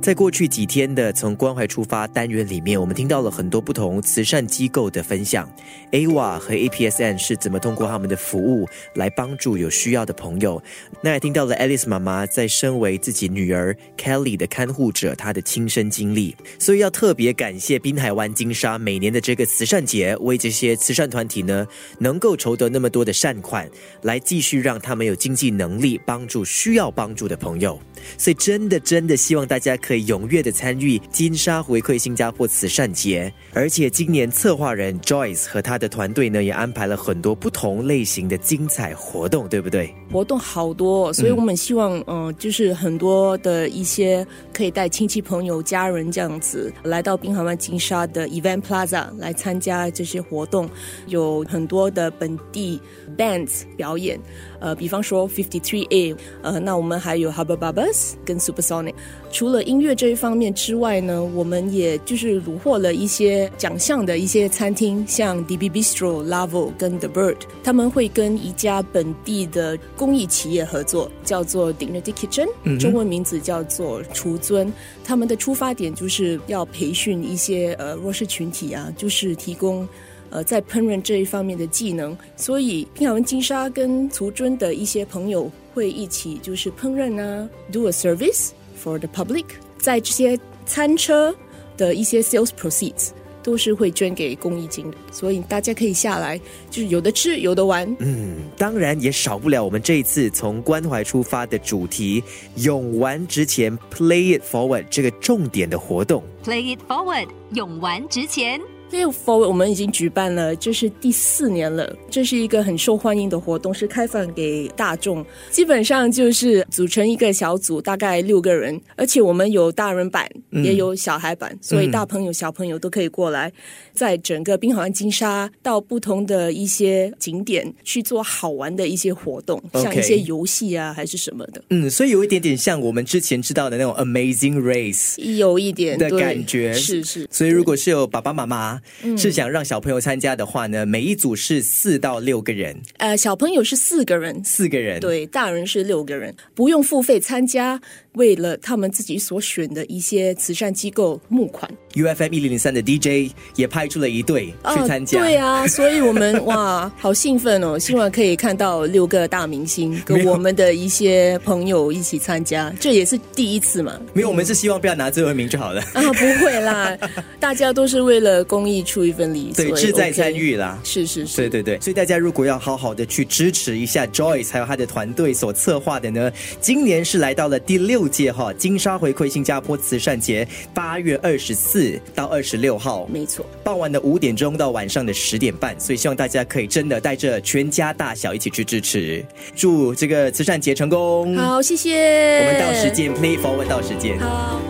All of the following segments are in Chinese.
在过去几天的从关怀出发单元里面，我们听到了很多不同慈善机构的分享。AWA 和 APSN 是怎么通过他们的服务来帮助有需要的朋友？那也听到了 Alice 妈妈在身为自己女儿 Kelly 的看护者，她的亲身经历。所以要特别感谢滨海湾金沙每年的这个慈善节，为这些慈善团体呢能够筹得那么多的善款，来继续让他们有经济能力帮助需要帮助的朋友。所以真的真的希望大家可以踊跃的参与金沙回馈新加坡慈善节，而且今年策划人 Joyce 和他的团队呢也安排了很多不同类型的精彩活动，对不对？活动好多，所以我们希望，嗯，就是很多的一些可以带亲戚朋友、家人这样子来到滨海湾金沙的 Event Plaza 来参加这些活动，有很多的本地 bands 表演。呃，比方说 Fifty Three A，呃，那我们还有 Hubba Bubba's 跟 Supersonic。除了音乐这一方面之外呢，我们也就是虏获了一些奖项的一些餐厅，像 DB Bistro、Lavo 跟 The Bird，他们会跟一家本地的公益企业合作，叫做 Dignity Kitchen，中文名字叫做厨尊。他们的出发点就是要培训一些呃弱势群体啊，就是提供。呃，在烹饪这一方面的技能，所以平海文金沙跟厨尊的一些朋友会一起就是烹饪啊，do a service for the public，在这些餐车的一些 sales proceeds 都是会捐给公益金的，所以大家可以下来，就是有的吃，有的玩。嗯，当然也少不了我们这一次从关怀出发的主题“勇玩值钱 ”，Play it forward 这个重点的活动。Play it forward，勇玩值钱。Play Forward 我们已经举办了，这是第四年了。这是一个很受欢迎的活动，是开放给大众。基本上就是组成一个小组，大概六个人，而且我们有大人版，也有小孩版，所以大朋友、小朋友都可以过来，在整个滨海湾金沙到不同的一些景点去做好玩的一些活动，像一些游戏啊，还是什么的。嗯，所以有一点点像我们之前知道的那种 Amazing Race，有一点的感觉，是是。所以如果是有爸爸妈妈。是想让小朋友参加的话呢，每一组是四到六个人。呃，小朋友是四个人，四个人。对，大人是六个人，不用付费参加。为了他们自己所选的一些慈善机构募款，U F M 一零零三的 D J 也派出了一队去参加。对啊，所以我们哇，好兴奋哦！希望可以看到六个大明星 跟我们的一些朋友一起参加，这也是第一次嘛。没有，我们是希望不要拿最后一名就好了。啊，不会啦，大家都是为了公益出一份力，对，志在参与啦。是是是，对对对。所以大家如果要好好的去支持一下 Joyce 还有他的团队所策划的呢，今年是来到了第六。六届哈金沙回馈新加坡慈善节，八月二十四到二十六号，没错，傍晚的五点钟到晚上的十点半，所以希望大家可以真的带着全家大小一起去支持，祝这个慈善节成功。好，谢谢。我们到时间，Play forward 到时间。好。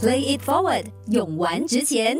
Play it forward，勇玩值钱。